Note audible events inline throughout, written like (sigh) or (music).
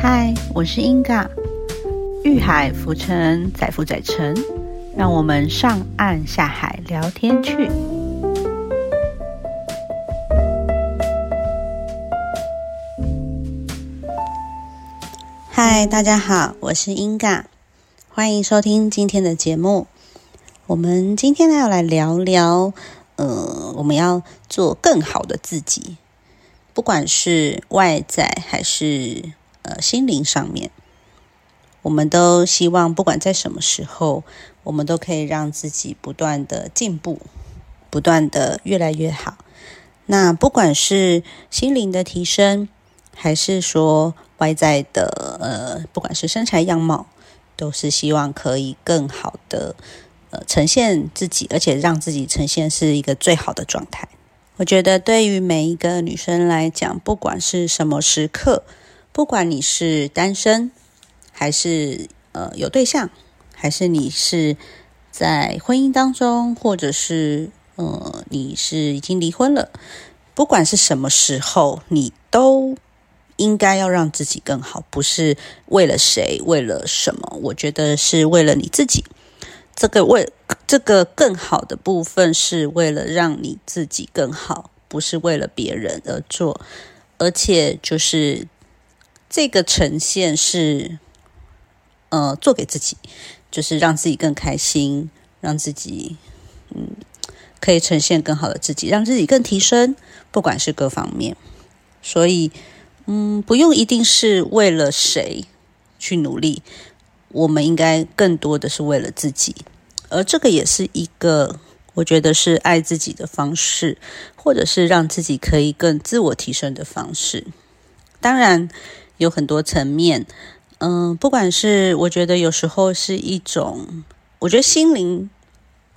嗨，我是英嘎，遇海浮沉，载浮载沉，让我们上岸下海聊天去。嗨，大家好，我是英嘎，欢迎收听今天的节目。我们今天呢要来聊聊，呃，我们要做更好的自己，不管是外在还是呃心灵上面，我们都希望不管在什么时候，我们都可以让自己不断的进步，不断的越来越好。那不管是心灵的提升，还是说，外在的呃，不管是身材样貌，都是希望可以更好的呃呈现自己，而且让自己呈现是一个最好的状态。我觉得对于每一个女生来讲，不管是什么时刻，不管你是单身，还是呃有对象，还是你是在婚姻当中，或者是呃你是已经离婚了，不管是什么时候，你都。应该要让自己更好，不是为了谁，为了什么？我觉得是为了你自己。这个为这个更好的部分，是为了让你自己更好，不是为了别人而做。而且就是这个呈现是，呃，做给自己，就是让自己更开心，让自己嗯可以呈现更好的自己，让自己更提升，不管是各方面。所以。嗯，不用一定是为了谁去努力，我们应该更多的是为了自己，而这个也是一个我觉得是爱自己的方式，或者是让自己可以更自我提升的方式。当然有很多层面，嗯，不管是我觉得有时候是一种，我觉得心灵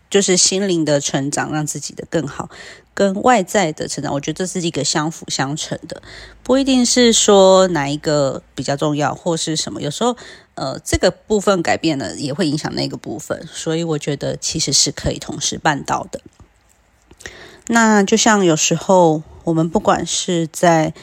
就是心灵的成长，让自己的更好。跟外在的成长，我觉得这是一个相辅相成的，不一定是说哪一个比较重要或是什么。有时候，呃，这个部分改变了，也会影响那个部分，所以我觉得其实是可以同时办到的。那就像有时候我们不管是在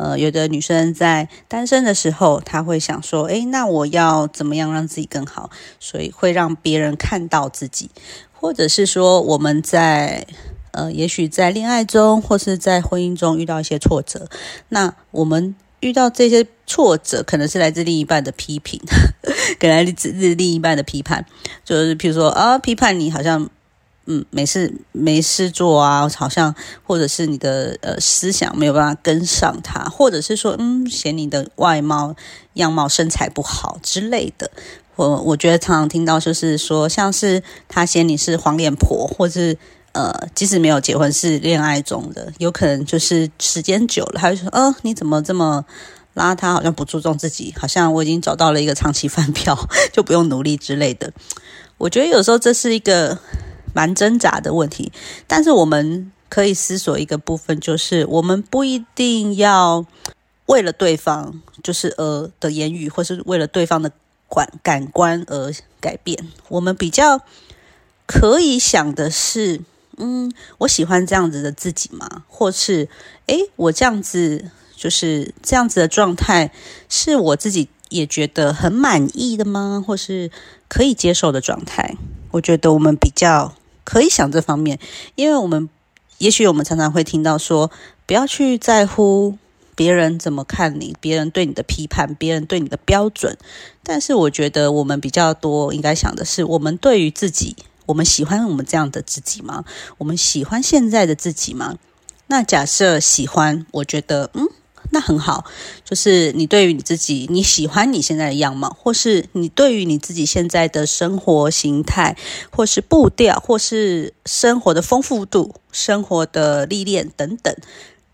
呃，有的女生在单身的时候，她会想说：“诶，那我要怎么样让自己更好？”所以会让别人看到自己，或者是说我们在。呃，也许在恋爱中或是在婚姻中遇到一些挫折，那我们遇到这些挫折，可能是来自另一半的批评，(laughs) 可能来自另一半的批判，就是譬如说啊，批判你好像嗯没事没事做啊，好像或者是你的呃思想没有办法跟上他，或者是说嗯嫌你的外貌样貌身材不好之类的。我我觉得常常听到就是说，像是他嫌你是黄脸婆，或是。呃，即使没有结婚，是恋爱中的，有可能就是时间久了，他就说：“呃，你怎么这么邋遢？好像不注重自己，好像我已经找到了一个长期饭票，就不用努力之类的。(laughs) ”我觉得有时候这是一个蛮挣扎的问题，但是我们可以思索一个部分，就是我们不一定要为了对方，就是呃的言语，或是为了对方的感感官而改变。我们比较可以想的是。嗯，我喜欢这样子的自己吗？或是，诶，我这样子就是这样子的状态，是我自己也觉得很满意的吗？或是可以接受的状态？我觉得我们比较可以想这方面，因为我们也许我们常常会听到说，不要去在乎别人怎么看你，别人对你的批判，别人对你的标准。但是我觉得我们比较多应该想的是，我们对于自己。我们喜欢我们这样的自己吗？我们喜欢现在的自己吗？那假设喜欢，我觉得嗯，那很好。就是你对于你自己，你喜欢你现在的样貌，或是你对于你自己现在的生活形态，或是步调，或是生活的丰富度、生活的历练等等，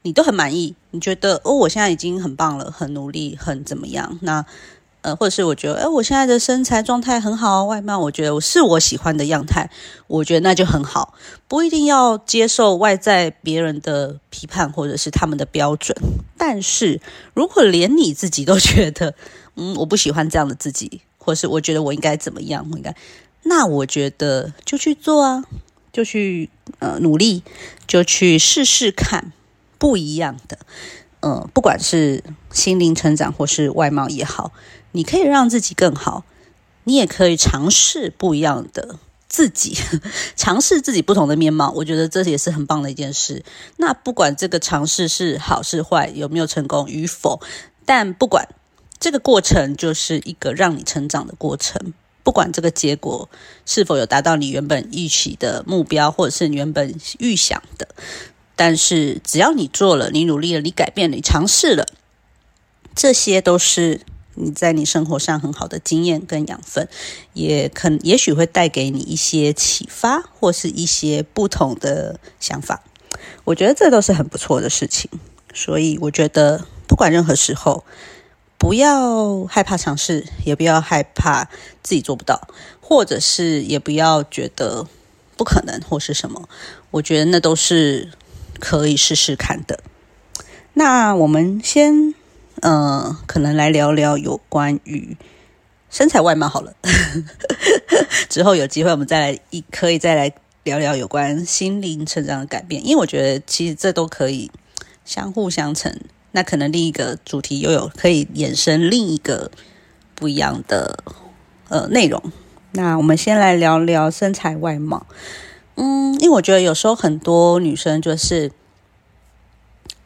你都很满意。你觉得哦，我现在已经很棒了，很努力，很怎么样？那。呃，或者是我觉得，哎，我现在的身材状态很好，外貌我觉得我是我喜欢的样态，我觉得那就很好，不一定要接受外在别人的批判或者是他们的标准。但是如果连你自己都觉得，嗯，我不喜欢这样的自己，或是我觉得我应该怎么样，我应该，那我觉得就去做啊，就去呃努力，就去试试看不一样的。嗯，不管是心灵成长或是外貌也好，你可以让自己更好，你也可以尝试不一样的自己，(laughs) 尝试自己不同的面貌。我觉得这也是很棒的一件事。那不管这个尝试是好是坏，有没有成功与否，但不管这个过程就是一个让你成长的过程。不管这个结果是否有达到你原本预期的目标，或者是你原本预想的，但是只要你做了，你努力了，你改变了，你尝试了，这些都是你在你生活上很好的经验跟养分，也可也许会带给你一些启发，或是一些不同的想法。我觉得这都是很不错的事情，所以我觉得不管任何时候。不要害怕尝试，也不要害怕自己做不到，或者是也不要觉得不可能或是什么。我觉得那都是可以试试看的。那我们先，呃，可能来聊聊有关于身材外貌好了。(laughs) 之后有机会我们再来一，可以再来聊聊有关心灵成长的改变，因为我觉得其实这都可以相互相成。那可能另一个主题又有可以衍生另一个不一样的呃内容。那我们先来聊聊身材外貌。嗯，因为我觉得有时候很多女生就是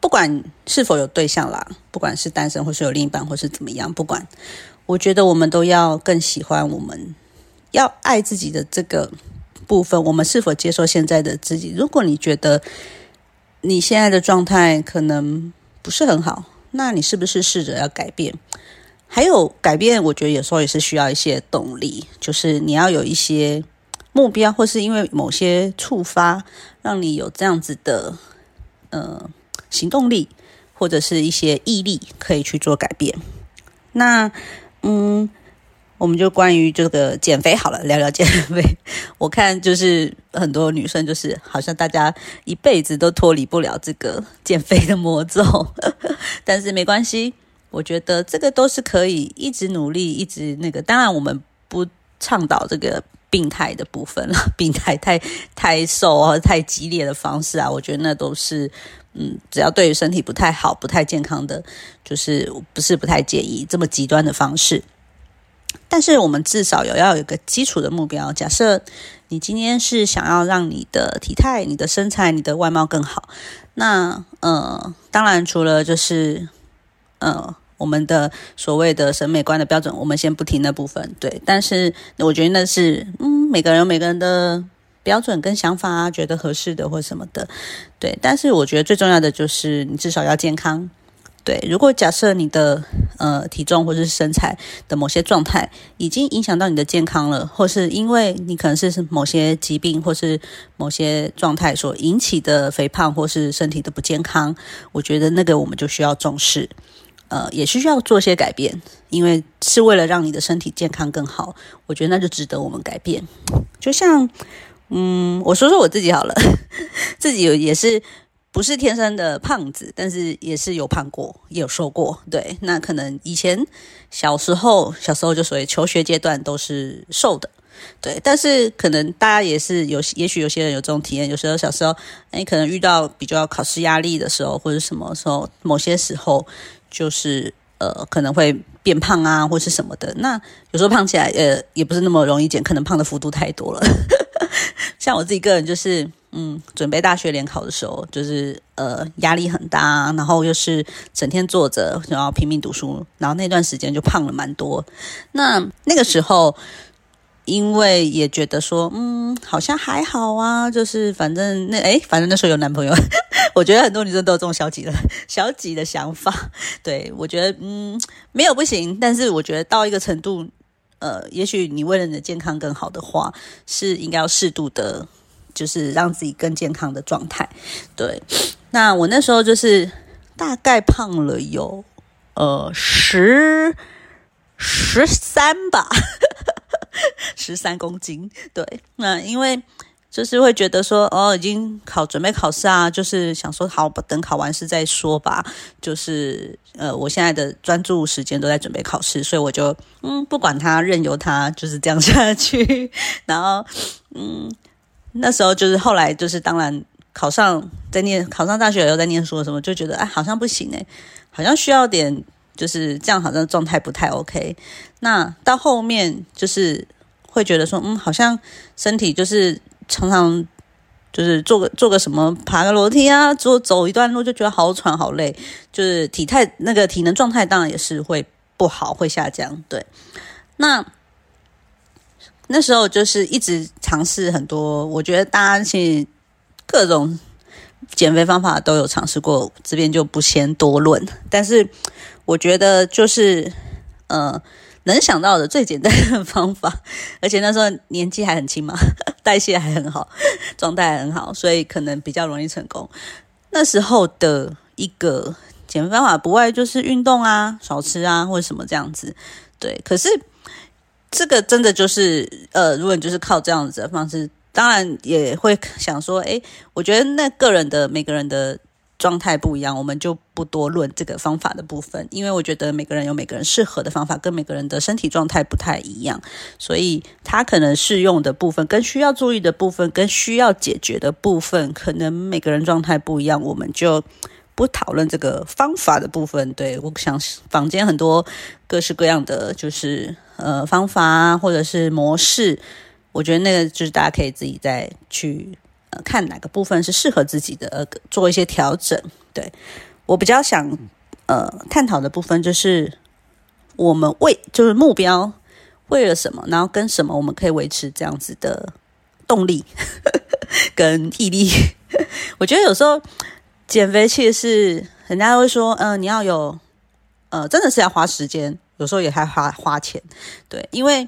不管是否有对象啦，不管是单身或是有另一半或是怎么样，不管，我觉得我们都要更喜欢我们要爱自己的这个部分。我们是否接受现在的自己？如果你觉得你现在的状态可能。不是很好，那你是不是试着要改变？还有改变，我觉得有时候也是需要一些动力，就是你要有一些目标，或是因为某些触发，让你有这样子的呃行动力，或者是一些毅力，可以去做改变。那嗯。我们就关于这个减肥好了，聊聊减肥。(laughs) 我看就是很多女生，就是好像大家一辈子都脱离不了这个减肥的魔咒。(laughs) 但是没关系，我觉得这个都是可以一直努力，一直那个。当然，我们不倡导这个病态的部分了，(laughs) 病态太太瘦啊，太激烈的方式啊，我觉得那都是嗯，只要对于身体不太好、不太健康的，就是不是不太介意这么极端的方式。但是我们至少有要有一个基础的目标。假设你今天是想要让你的体态、你的身材、你的外貌更好，那呃，当然除了就是呃我们的所谓的审美观的标准，我们先不提那部分。对，但是我觉得那是嗯，每个人有每个人的标准跟想法啊，觉得合适的或什么的。对，但是我觉得最重要的就是你至少要健康。对，如果假设你的呃体重或者是身材的某些状态已经影响到你的健康了，或是因为你可能是某些疾病或是某些状态所引起的肥胖或是身体的不健康，我觉得那个我们就需要重视，呃，也是需要做些改变，因为是为了让你的身体健康更好，我觉得那就值得我们改变。就像嗯，我说说我自己好了，(laughs) 自己有也是。不是天生的胖子，但是也是有胖过，也有瘦过。对，那可能以前小时候，小时候就属于求学阶段都是瘦的。对，但是可能大家也是有，也许有些人有这种体验，有时候小时候，哎，可能遇到比较考试压力的时候，或者什么时候，某些时候就是呃，可能会变胖啊，或是什么的。那有时候胖起来，呃，也不是那么容易减，可能胖的幅度太多了。(laughs) 像我自己个人就是。嗯，准备大学联考的时候，就是呃压力很大，然后又是整天坐着，然后拼命读书，然后那段时间就胖了蛮多。那那个时候，因为也觉得说，嗯，好像还好啊，就是反正那哎，反正那时候有男朋友，(laughs) 我觉得很多女生都有这种消极的 (laughs) 消极的想法。对我觉得，嗯，没有不行，但是我觉得到一个程度，呃，也许你为了你的健康更好的话，是应该要适度的。就是让自己更健康的状态，对。那我那时候就是大概胖了有呃十十三吧，(laughs) 十三公斤。对，那因为就是会觉得说，哦，已经考准备考试啊，就是想说，好，等考完试再说吧。就是呃，我现在的专注时间都在准备考试，所以我就嗯，不管他，任由他就是这样下去。(laughs) 然后嗯。那时候就是后来就是当然考上在念考上大学以后在念书的时候就觉得哎好像不行哎，好像需要点就是这样，好像状态不太 OK。那到后面就是会觉得说，嗯，好像身体就是常常就是做个做个什么，爬个楼梯啊，走走一段路就觉得好喘好累，就是体态那个体能状态当然也是会不好，会下降。对，那那时候就是一直尝试很多，我觉得大家其实各种。减肥方法都有尝试过，这边就不先多论。但是我觉得就是，呃，能想到的最简单的方法，(laughs) 而且那时候年纪还很轻嘛，代谢还很好，(laughs) 状态很好，所以可能比较容易成功。那时候的一个减肥方法，不外就是运动啊，少吃啊，或者什么这样子。对，可是这个真的就是，呃，如果你就是靠这样子的方式。当然也会想说，哎，我觉得那个人的每个人的状态不一样，我们就不多论这个方法的部分，因为我觉得每个人有每个人适合的方法，跟每个人的身体状态不太一样，所以他可能适用的部分、跟需要注意的部分、跟需要解决的部分，可能每个人状态不一样，我们就不讨论这个方法的部分。对我想，坊间很多各式各样的就是呃方法，或者是模式。我觉得那个就是大家可以自己再去呃看哪个部分是适合自己的，呃做一些调整。对我比较想呃探讨的部分就是我们为就是目标为了什么，然后跟什么我们可以维持这样子的动力跟毅力。(laughs) 我觉得有时候减肥其实是人家会说，嗯，你要有呃真的是要花时间，有时候也还花花钱，对，因为。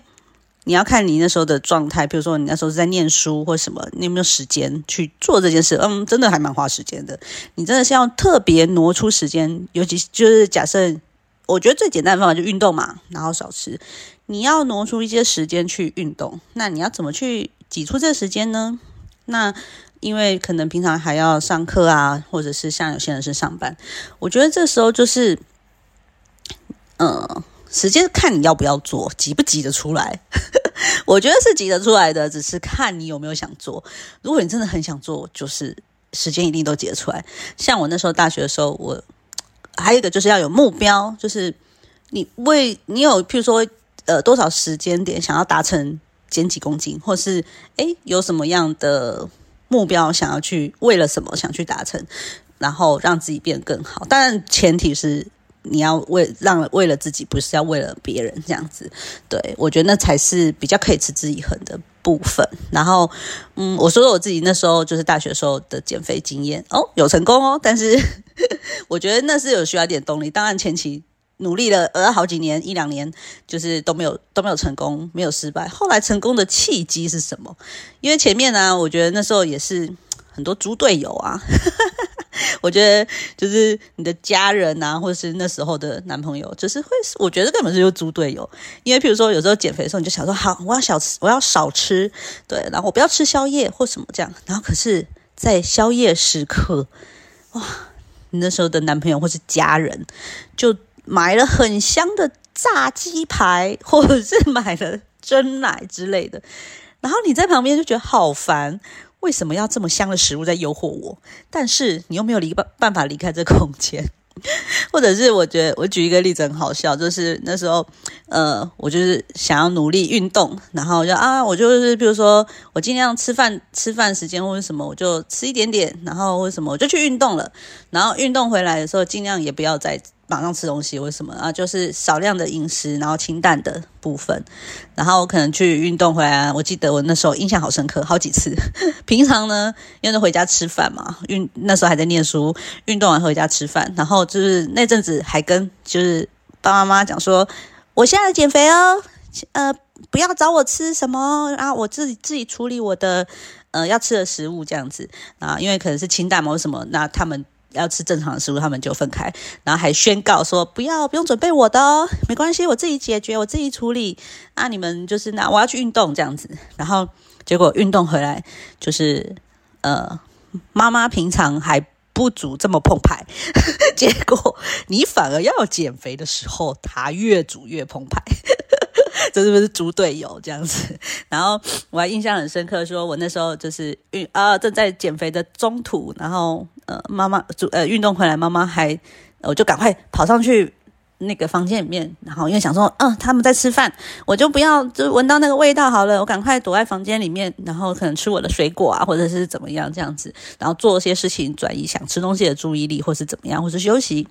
你要看你那时候的状态，比如说你那时候是在念书或什么，你有没有时间去做这件事？嗯，真的还蛮花时间的。你真的是要特别挪出时间，尤其就是假设，我觉得最简单的方法就运动嘛，然后少吃。你要挪出一些时间去运动，那你要怎么去挤出这个时间呢？那因为可能平常还要上课啊，或者是像有些人是上班，我觉得这时候就是，嗯。时间看你要不要做，挤不挤得出来？(laughs) 我觉得是挤得出来的，只是看你有没有想做。如果你真的很想做，就是时间一定都挤得出来。像我那时候大学的时候，我还有一个就是要有目标，就是你为你有，譬如说呃多少时间点想要达成减几公斤，或是诶有什么样的目标想要去为了什么想去达成，然后让自己变更好。当然前提是。你要为让为了自己，不是要为了别人这样子。对我觉得那才是比较可以持之以恒的部分。然后，嗯，我说说我自己那时候就是大学时候的减肥经验哦，有成功哦。但是 (laughs) 我觉得那是有需要一点动力。当然前期努力了呃好几年一两年，就是都没有都没有成功，没有失败。后来成功的契机是什么？因为前面呢，我觉得那时候也是很多猪队友啊。(laughs) 我觉得就是你的家人呐，或者是那时候的男朋友，就是会，我觉得根本是就猪队友。因为譬如说，有时候减肥的时候，你就想说，好，我要少吃，我要少吃，对，然后我不要吃宵夜或什么这样。然后可是，在宵夜时刻，哇，你那时候的男朋友或是家人就买了很香的炸鸡排，或者是买了蒸奶之类的，然后你在旁边就觉得好烦。为什么要这么香的食物在诱惑我？但是你又没有离办办法离开这空间，(laughs) 或者是我觉得我举一个例子很好笑，就是那时候呃，我就是想要努力运动，然后就啊，我就是比如说我尽量吃饭吃饭时间或者什么，我就吃一点点，然后或什么我就去运动了，然后运动回来的时候尽量也不要再。马上吃东西，为什么啊？就是少量的饮食，然后清淡的部分，然后我可能去运动回来。我记得我那时候印象好深刻，好几次。(laughs) 平常呢，因为回家吃饭嘛，运那时候还在念书，运动完回家吃饭，然后就是那阵子还跟就是爸爸妈妈讲说，我现在减肥哦，呃，不要找我吃什么啊，我自己自己处理我的呃要吃的食物这样子啊，因为可能是清淡嘛什么，那他们。要吃正常的食物，他们就分开，然后还宣告说不要不用准备我的哦，没关系，我自己解决，我自己处理。啊，你们就是那我要去运动这样子，然后结果运动回来就是呃，妈妈平常还不煮这么澎湃，(laughs) 结果你反而要减肥的时候，她越煮越澎湃。(laughs) 这是不是猪队友这样子？(laughs) 然后我还印象很深刻，说我那时候就是运啊正在减肥的中途，然后呃妈妈主呃运动回来，妈妈还我就赶快跑上去那个房间里面，然后因为想说，嗯，他们在吃饭，我就不要就闻到那个味道好了，我赶快躲在房间里面，然后可能吃我的水果啊，或者是怎么样这样子，然后做一些事情转移想吃东西的注意力，或是怎么样，或是休息，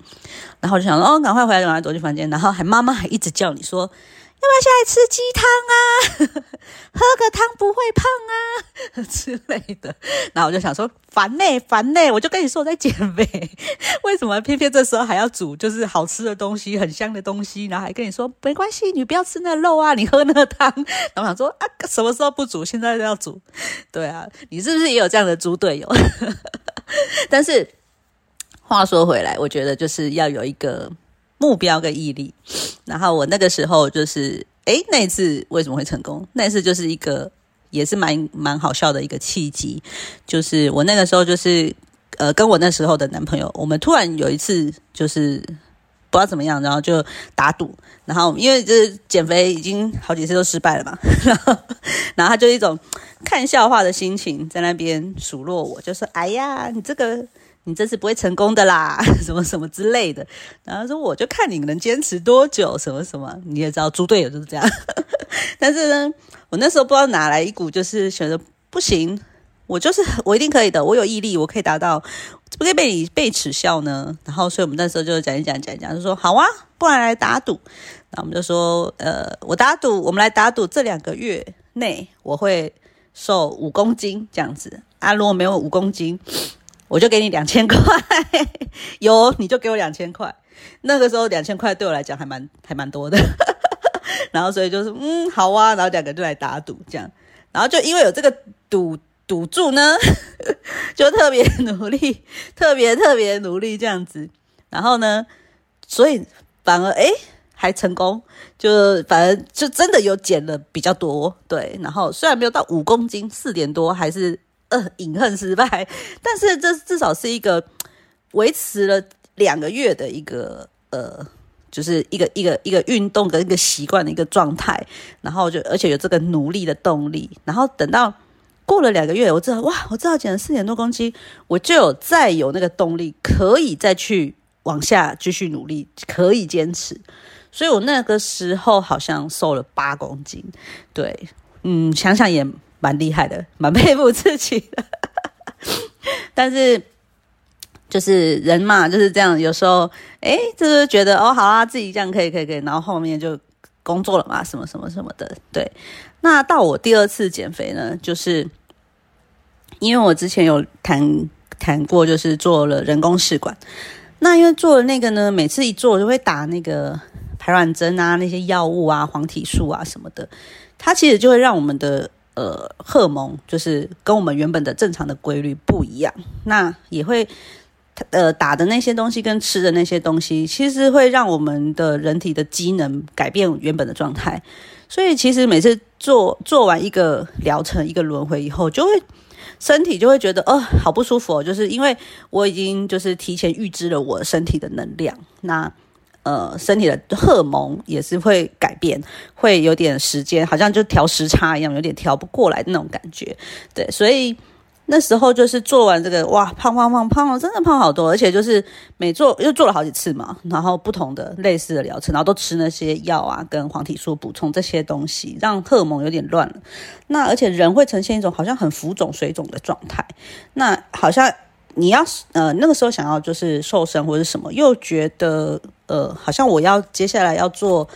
然后就想说，哦，赶快回来，赶快躲进房间，然后还妈妈还一直叫你说。要不要下来吃鸡汤啊？(laughs) 喝个汤不会胖啊 (laughs) 之类的。然后我就想说，烦呢，烦呢，我就跟你说我在减肥，(laughs) 为什么偏偏这时候还要煮就是好吃的东西、很香的东西，然后还跟你说没关系，你不要吃那肉啊，你喝那个汤。然后想说啊，什么时候不煮，现在都要煮。对啊，你是不是也有这样的猪队友？但是话说回来，我觉得就是要有一个。目标跟毅力，然后我那个时候就是，哎，那一次为什么会成功？那一次就是一个也是蛮蛮好笑的一个契机，就是我那个时候就是呃，跟我那时候的男朋友，我们突然有一次就是不知道怎么样，然后就打赌，然后因为就是减肥已经好几次都失败了嘛，(laughs) 然后然后他就一种看笑话的心情在那边数落我，就说：“哎呀，你这个。”你这次不会成功的啦，(laughs) 什么什么之类的。然后说，我就看你能坚持多久，什么什么。你也知道，猪队友就是这样。(laughs) 但是呢，我那时候不知道哪来一股，就是觉得不行，我就是我一定可以的，我有毅力，我可以达到，不可以被你被耻笑呢。然后，所以我们那时候就讲一讲，讲一讲，就说好啊，不然来打赌。那我们就说，呃，我打赌，我们来打赌，这两个月内我会瘦五公斤这样子啊。如果没有五公斤。我就给你两千块，有你就给我两千块。那个时候两千块对我来讲还蛮还蛮多的，(laughs) 然后所以就是嗯好啊，然后两个就来打赌这样，然后就因为有这个赌赌注呢，(laughs) 就特别努力，特别特别努力这样子，然后呢，所以反而哎还成功，就反而就真的有减了比较多，对，然后虽然没有到五公斤，四点多还是。呃，饮恨失败，但是这至少是一个维持了两个月的一个呃，就是一个一个一个运动跟一个习惯的一个状态，然后就而且有这个努力的动力，然后等到过了两个月，我知道哇，我知道减了四点多公斤，我就有再有那个动力，可以再去往下继续努力，可以坚持，所以我那个时候好像瘦了八公斤，对，嗯，想想也。蛮厉害的，蛮佩服自己的。(laughs) 但是就是人嘛，就是这样。有时候，哎，就是觉得哦，好啊，自己这样可以，可以，可以。然后后面就工作了嘛，什么什么什么的。对。那到我第二次减肥呢，就是因为我之前有谈谈过，就是做了人工试管。那因为做了那个呢，每次一做就会打那个排卵针啊，那些药物啊，黄体素啊什么的，它其实就会让我们的。呃，荷尔蒙就是跟我们原本的正常的规律不一样，那也会呃打的那些东西跟吃的那些东西，其实会让我们的人体的机能改变原本的状态。所以其实每次做做完一个疗程、一个轮回以后，就会身体就会觉得哦，好不舒服，就是因为我已经就是提前预知了我身体的能量，那。呃，身体的荷尔蒙也是会改变，会有点时间，好像就调时差一样，有点调不过来那种感觉。对，所以那时候就是做完这个，哇，胖胖胖胖，真的胖好多，而且就是每做又做了好几次嘛，然后不同的类似的疗程，然后都吃那些药啊，跟黄体素补充这些东西，让荷尔蒙有点乱了。那而且人会呈现一种好像很浮肿、水肿的状态，那好像。你要是呃那个时候想要就是瘦身或者什么，又觉得呃好像我要接下来要做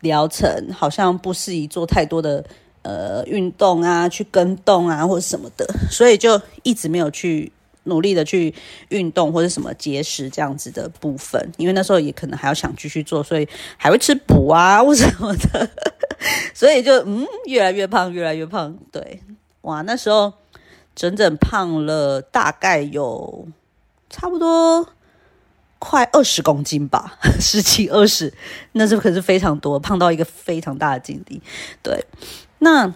疗程，好像不适宜做太多的呃运动啊，去跟动啊或者什么的，所以就一直没有去努力的去运动或者什么节食这样子的部分，因为那时候也可能还要想继续做，所以还会吃补啊或什么的，所以就嗯越来越胖越来越胖，对，哇那时候。整整胖了大概有差不多快二十公斤吧，(laughs) 十七二十，那是可是非常多，胖到一个非常大的境地。对，那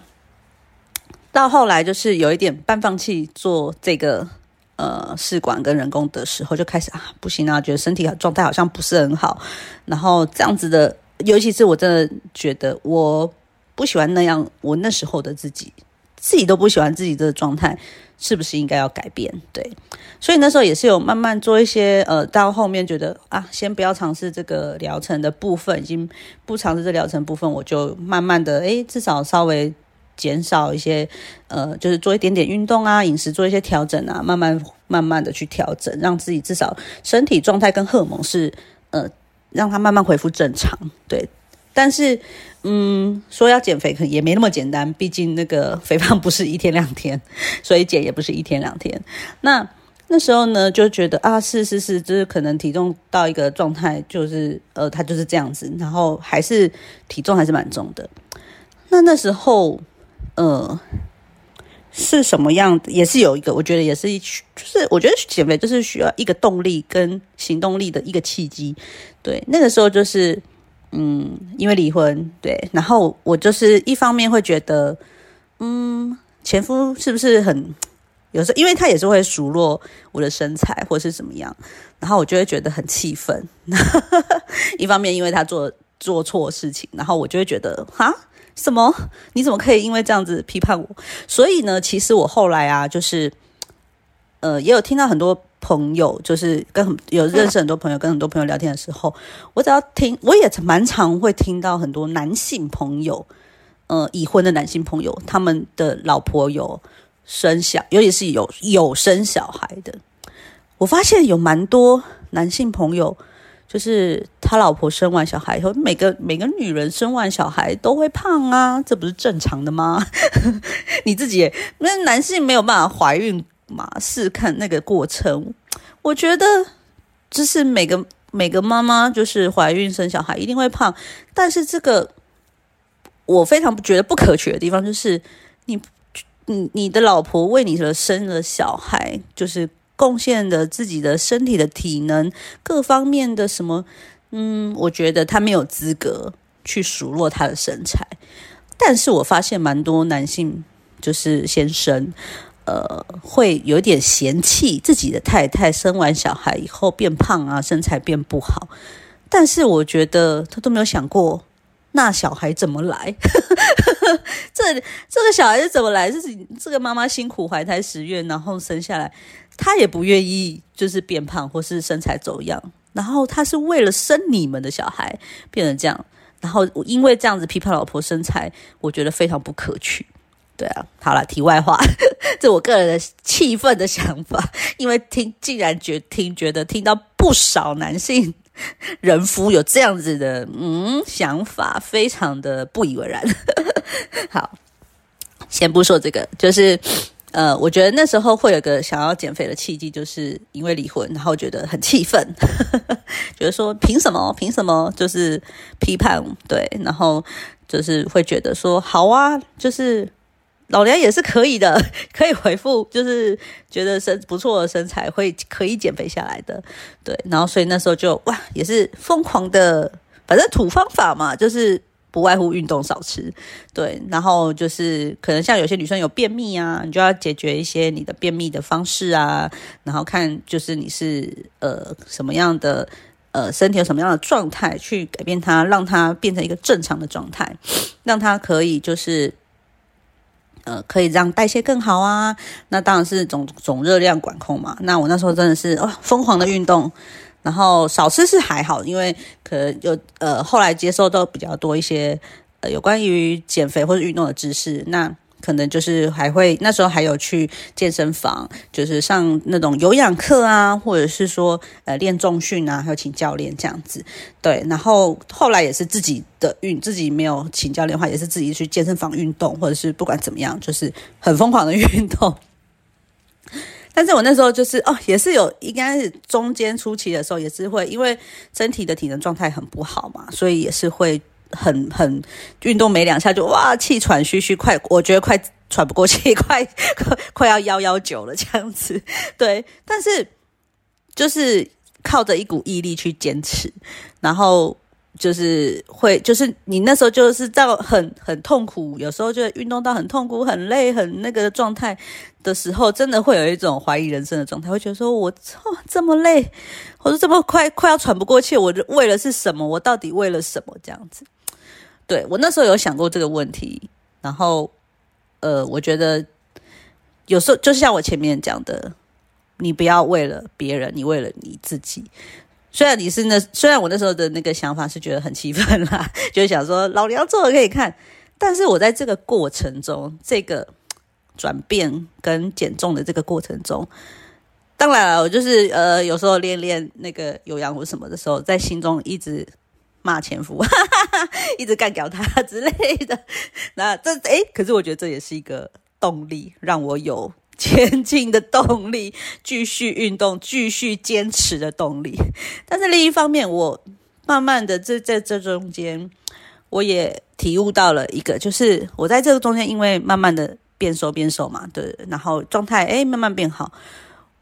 到后来就是有一点半放弃做这个呃试管跟人工的时候，就开始啊不行啊，觉得身体状态好像不是很好，然后这样子的，尤其是我真的觉得我不喜欢那样，我那时候的自己。自己都不喜欢自己的状态，是不是应该要改变？对，所以那时候也是有慢慢做一些，呃，到后面觉得啊，先不要尝试这个疗程的部分，已经不尝试这疗程部分，我就慢慢的，诶，至少稍微减少一些，呃，就是做一点点运动啊，饮食做一些调整啊，慢慢慢慢的去调整，让自己至少身体状态跟荷尔蒙是，呃，让它慢慢恢复正常，对。但是，嗯，说要减肥可也没那么简单，毕竟那个肥胖不是一天两天，(laughs) 所以减也不是一天两天。那那时候呢，就觉得啊，是是是，就是可能体重到一个状态，就是呃，他就是这样子，然后还是体重还是蛮重的。那那时候，呃，是什么样子？也是有一个，我觉得也是一，就是我觉得减肥就是需要一个动力跟行动力的一个契机。对，那个时候就是。嗯，因为离婚，对，然后我就是一方面会觉得，嗯，前夫是不是很有时候，因为他也是会数落我的身材或是怎么样，然后我就会觉得很气愤。一方面因为他做做错事情，然后我就会觉得，哈，什么？你怎么可以因为这样子批判我？所以呢，其实我后来啊，就是，呃，也有听到很多。朋友就是跟有认识很多朋友，跟很多朋友聊天的时候，我只要听，我也蛮常会听到很多男性朋友，呃，已婚的男性朋友，他们的老婆有生小，尤其是有有生小孩的。我发现有蛮多男性朋友，就是他老婆生完小孩以后，每个每个女人生完小孩都会胖啊，这不是正常的吗？(laughs) 你自己那男性没有办法怀孕。嘛，试看那个过程，我觉得就是每个每个妈妈就是怀孕生小孩一定会胖，但是这个我非常觉得不可取的地方就是你你你的老婆为你而生了小孩，就是贡献的自己的身体的体能各方面的什么，嗯，我觉得他没有资格去数落他的身材，但是我发现蛮多男性就是先生。呃，会有点嫌弃自己的太太生完小孩以后变胖啊，身材变不好。但是我觉得他都没有想过，那小孩怎么来？(laughs) 这这个小孩是怎么来？就是这个妈妈辛苦怀胎十月，然后生下来，他也不愿意就是变胖或是身材走样。然后他是为了生你们的小孩变成这样，然后因为这样子批判老婆身材，我觉得非常不可取。对啊，好了，题外话，(laughs) 这我个人的气愤的想法，因为听竟然觉听觉得听到不少男性人夫有这样子的嗯想法，非常的不以为然。(laughs) 好，先不说这个，就是呃，我觉得那时候会有个想要减肥的契机，就是因为离婚，然后觉得很气愤，(laughs) 觉得说凭什么凭什么就是批判对，然后就是会觉得说好啊，就是。老娘也是可以的，(laughs) 可以回复，就是觉得身不错的身材会可以减肥下来的，对。然后所以那时候就哇，也是疯狂的，反正土方法嘛，就是不外乎运动少吃，对。然后就是可能像有些女生有便秘啊，你就要解决一些你的便秘的方式啊，然后看就是你是呃什么样的呃身体有什么样的状态，去改变它，让它变成一个正常的状态，(sniffs) 让它可以就是。呃，可以让代谢更好啊。那当然是总总热量管控嘛。那我那时候真的是哦，疯狂的运动，然后少吃是还好，因为可能有呃后来接受到比较多一些呃有关于减肥或者运动的知识。那可能就是还会那时候还有去健身房，就是上那种有氧课啊，或者是说呃练重训啊，还有请教练这样子。对，然后后来也是自己的运，自己没有请教练的话，也是自己去健身房运动，或者是不管怎么样，就是很疯狂的运动。(laughs) 但是我那时候就是哦，也是有应该是中间初期的时候，也是会因为身体的体能状态很不好嘛，所以也是会。很很运动没两下就哇气喘吁吁，快我觉得快喘不过气，(laughs) 快快快要幺幺九了这样子。(laughs) 对，但是就是靠着一股毅力去坚持，然后就是会就是你那时候就是到很很痛苦，有时候就运动到很痛苦、很累、很那个状态的时候，真的会有一种怀疑人生的状态，会觉得说我操这么累，或者这么快快要喘不过气，我为了是什么？我到底为了什么这样子？对我那时候有想过这个问题，然后呃，我觉得有时候就是像我前面讲的，你不要为了别人，你为了你自己。虽然你是那，虽然我那时候的那个想法是觉得很气愤啦，(laughs) 就是想说老娘做了可以看，但是我在这个过程中，这个转变跟减重的这个过程中，当然了，我就是呃，有时候练练那个有氧或什么的时候，在心中一直。骂前夫，哈哈哈一直干掉他之类的。(laughs) 那这诶，可是我觉得这也是一个动力，让我有前进的动力，继续运动，继续坚持的动力。(laughs) 但是另一方面，我慢慢的这在这中间，我也体悟到了一个，就是我在这个中间，因为慢慢的变瘦变瘦嘛，对，然后状态诶慢慢变好，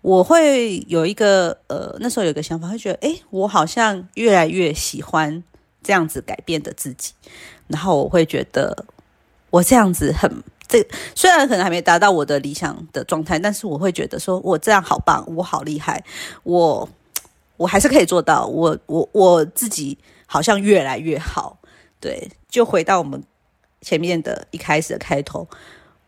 我会有一个呃那时候有个想法，会觉得诶，我好像越来越喜欢。这样子改变的自己，然后我会觉得我这样子很这虽然可能还没达到我的理想的状态，但是我会觉得说我这样好棒，我好厉害，我我还是可以做到，我我我自己好像越来越好。对，就回到我们前面的一开始的开头，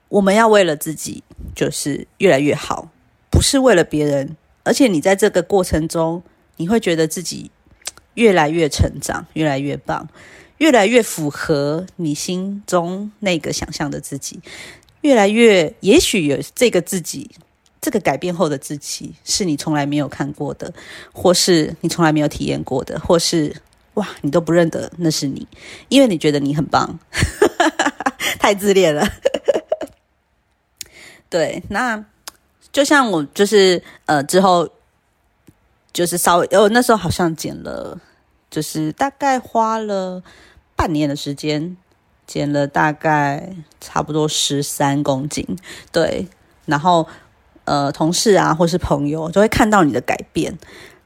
我们要为了自己就是越来越好，不是为了别人，而且你在这个过程中，你会觉得自己。越来越成长，越来越棒，越来越符合你心中那个想象的自己，越来越也许有这个自己，这个改变后的自己是你从来没有看过的，或是你从来没有体验过的，或是哇，你都不认得那是你，因为你觉得你很棒，(laughs) 太自恋了。(laughs) 对，那就像我就是呃之后。就是稍微，哦，那时候好像减了，就是大概花了半年的时间，减了大概差不多十三公斤，对。然后，呃，同事啊，或是朋友，就会看到你的改变，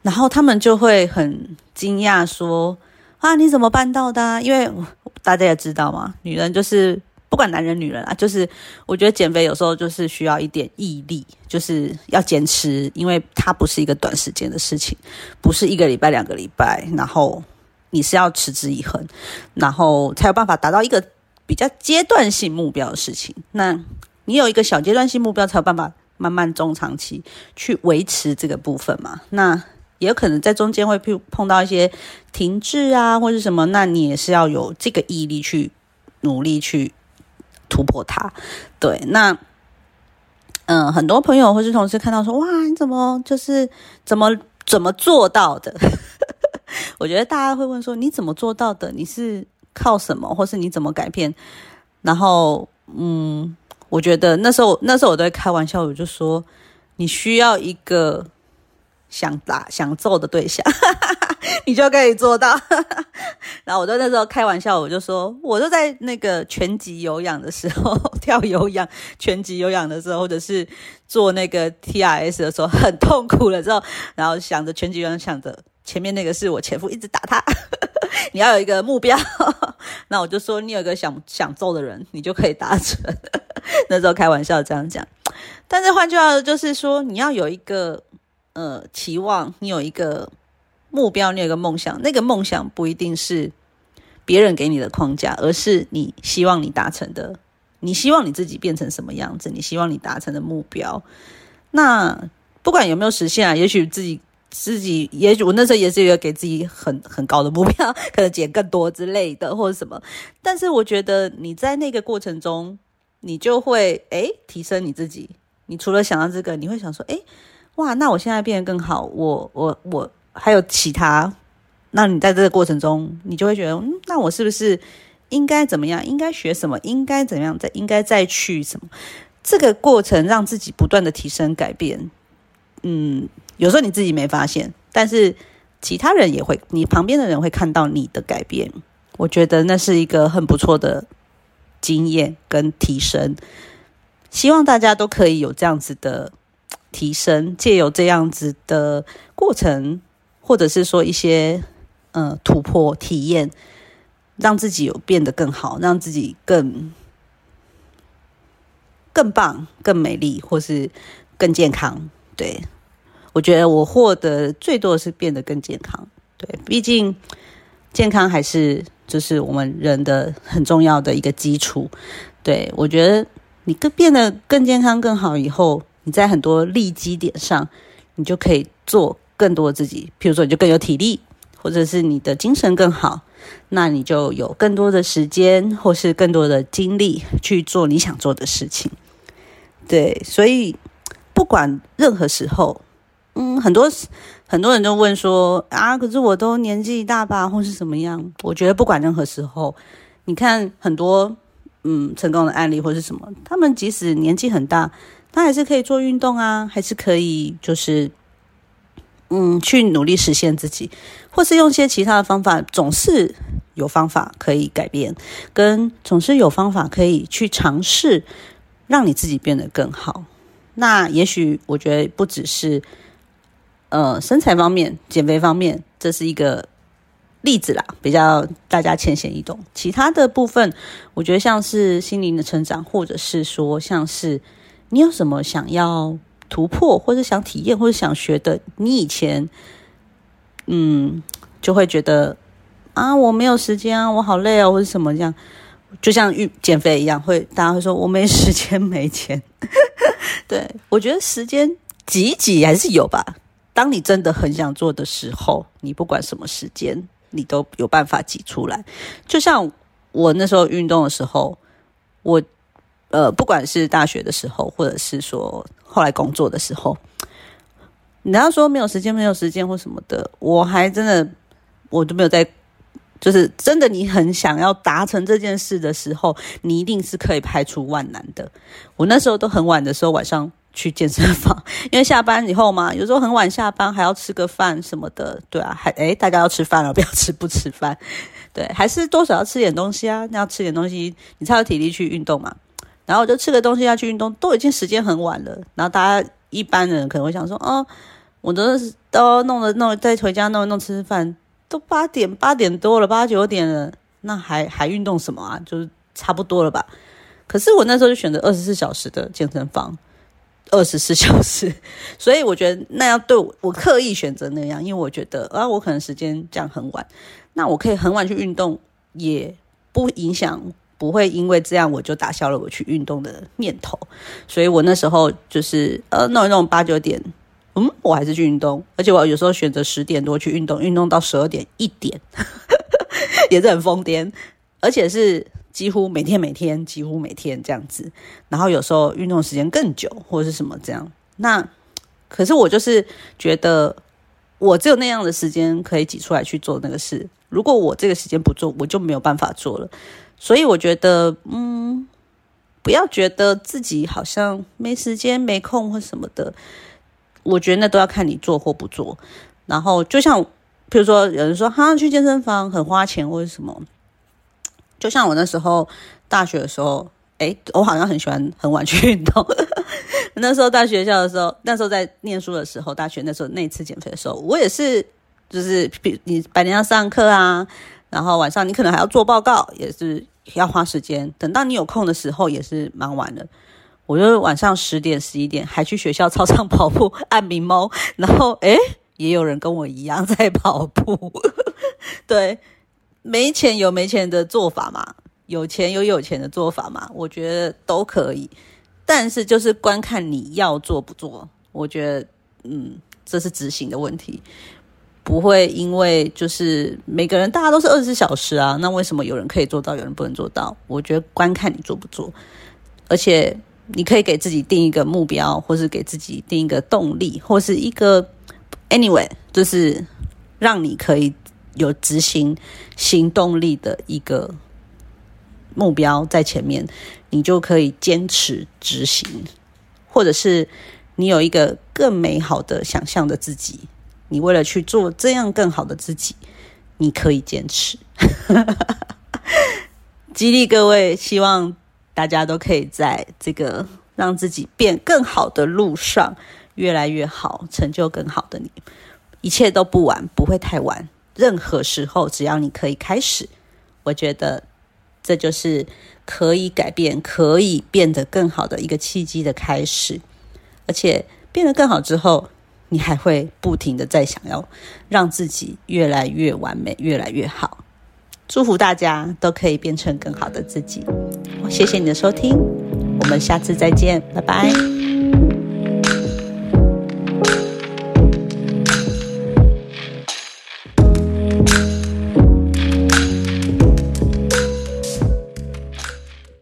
然后他们就会很惊讶说：“啊，你怎么办到的？”因为大家也知道嘛，女人就是。不管男人女人啊，就是我觉得减肥有时候就是需要一点毅力，就是要坚持，因为它不是一个短时间的事情，不是一个礼拜、两个礼拜，然后你是要持之以恒，然后才有办法达到一个比较阶段性目标的事情。那你有一个小阶段性目标，才有办法慢慢中长期去维持这个部分嘛？那也有可能在中间会碰碰到一些停滞啊，或者什么，那你也是要有这个毅力去努力去。突破它，对，那嗯，很多朋友或是同事看到说，哇，你怎么就是怎么怎么做到的？(laughs) 我觉得大家会问说，你怎么做到的？你是靠什么，或是你怎么改变？然后，嗯，我觉得那时候那时候我都会开玩笑，我就说，你需要一个想打想揍的对象。(laughs) 你就可以做到，(laughs) 然后我就那时候开玩笑，我就说，我就在那个全集有氧的时候 (laughs) 跳有氧，全集有氧的时候，或者是做那个 T R S 的时候，很痛苦了之后，然后想着全集有氧，想着前面那个是我前夫一直打他，你要有一个目标，那我就说，你有一个想想揍的人，你就可以达成。那时候开玩笑这样讲，但是换句话，就是说你要有一个呃期望，你有一个。目标，你有个梦想，那个梦想不一定是别人给你的框架，而是你希望你达成的，你希望你自己变成什么样子，你希望你达成的目标。那不管有没有实现啊，也许自己自己，也许我那时候也是一个给自己很很高的目标，(laughs) 可能减更多之类的，或者什么。但是我觉得你在那个过程中，你就会诶提升你自己。你除了想到这个，你会想说，诶，哇，那我现在变得更好，我我我。还有其他，那你在这个过程中，你就会觉得，嗯，那我是不是应该怎么样？应该学什么？应该怎样？再应该再去什么？这个过程让自己不断的提升、改变。嗯，有时候你自己没发现，但是其他人也会，你旁边的人会看到你的改变。我觉得那是一个很不错的经验跟提升。希望大家都可以有这样子的提升，借由这样子的过程。或者是说一些呃突破体验，让自己有变得更好，让自己更更棒、更美丽，或是更健康。对我觉得我获得最多的是变得更健康。对，毕竟健康还是就是我们人的很重要的一个基础。对我觉得你更变得更健康、更好以后，你在很多利基点上，你就可以做更多自己。譬如说，你就更有体力，或者是你的精神更好，那你就有更多的时间，或是更多的精力去做你想做的事情。对，所以不管任何时候，嗯，很多很多人都问说啊，可是我都年纪大吧，或是怎么样？我觉得不管任何时候，你看很多。嗯，成功的案例或是什么？他们即使年纪很大，他还是可以做运动啊，还是可以就是嗯去努力实现自己，或是用一些其他的方法，总是有方法可以改变，跟总是有方法可以去尝试，让你自己变得更好。那也许我觉得不只是呃身材方面、减肥方面，这是一个。例子啦，比较大家浅显易懂。其他的部分，我觉得像是心灵的成长，或者是说像是你有什么想要突破，或者想体验，或者想学的，你以前嗯就会觉得啊我没有时间啊，我好累啊，或者什么这样，就像运减肥一样，会大家会说我没时间没钱。(laughs) 对我觉得时间挤挤还是有吧。当你真的很想做的时候，你不管什么时间。你都有办法挤出来，就像我那时候运动的时候，我呃，不管是大学的时候，或者是说后来工作的时候，你要说没有时间，没有时间或什么的，我还真的我都没有在，就是真的，你很想要达成这件事的时候，你一定是可以排除万难的。我那时候都很晚的时候晚上。去健身房，(laughs) 因为下班以后嘛，有时候很晚下班还要吃个饭什么的，对啊，还诶，大家要吃饭了，不要吃不吃饭，对，还是多少要吃点东西啊，那要吃点东西，你才有体力去运动嘛。然后我就吃个东西要去运动，都已经时间很晚了。然后大家一般人可能会想说，哦，我都是都弄了弄，再回家弄一弄吃饭，都八点八点多了，八九点了，那还还运动什么啊？就是差不多了吧。可是我那时候就选择二十四小时的健身房。二十四 (laughs) 小时，所以我觉得那要对我，我刻意选择那样，因为我觉得啊，我可能时间这样很晚，那我可以很晚去运动，也不影响，不会因为这样我就打消了我去运动的念头。所以我那时候就是呃弄一弄八九点，嗯，我还是去运动，而且我有时候选择十点多去运动，运动到十二点一点，(laughs) 也是很疯癫，而且是。几乎每天每天几乎每天这样子，然后有时候运动时间更久或者是什么这样。那可是我就是觉得，我只有那样的时间可以挤出来去做那个事。如果我这个时间不做，我就没有办法做了。所以我觉得，嗯，不要觉得自己好像没时间、没空或什么的。我觉得那都要看你做或不做。然后就像，比如说有人说，哈，去健身房很花钱或者什么。就像我那时候大学的时候，哎，我好像很喜欢很晚去运动。(laughs) 那时候在学校的时候，那时候在念书的时候，大学那时候那次减肥的时候，我也是，就是比你白天要上课啊，然后晚上你可能还要做报告，也是要花时间。等到你有空的时候，也是蛮晚的。我就晚上十点、十一点还去学校操场跑步 (laughs) 按名猫，然后哎，也有人跟我一样在跑步，(laughs) 对。没钱有没钱的做法嘛，有钱有有钱的做法嘛，我觉得都可以。但是就是观看你要做不做，我觉得嗯，这是执行的问题，不会因为就是每个人大家都是二十四小时啊，那为什么有人可以做到，有人不能做到？我觉得观看你做不做，而且你可以给自己定一个目标，或是给自己定一个动力，或是一个 anyway，就是让你可以。有执行行动力的一个目标在前面，你就可以坚持执行；或者是你有一个更美好的想象的自己，你为了去做这样更好的自己，你可以坚持。激励各位，希望大家都可以在这个让自己变更好的路上越来越好，成就更好的你。一切都不晚，不会太晚。任何时候，只要你可以开始，我觉得这就是可以改变、可以变得更好的一个契机的开始。而且变得更好之后，你还会不停的在想要让自己越来越完美、越来越好。祝福大家都可以变成更好的自己。谢谢你的收听。我们下次再见，拜拜。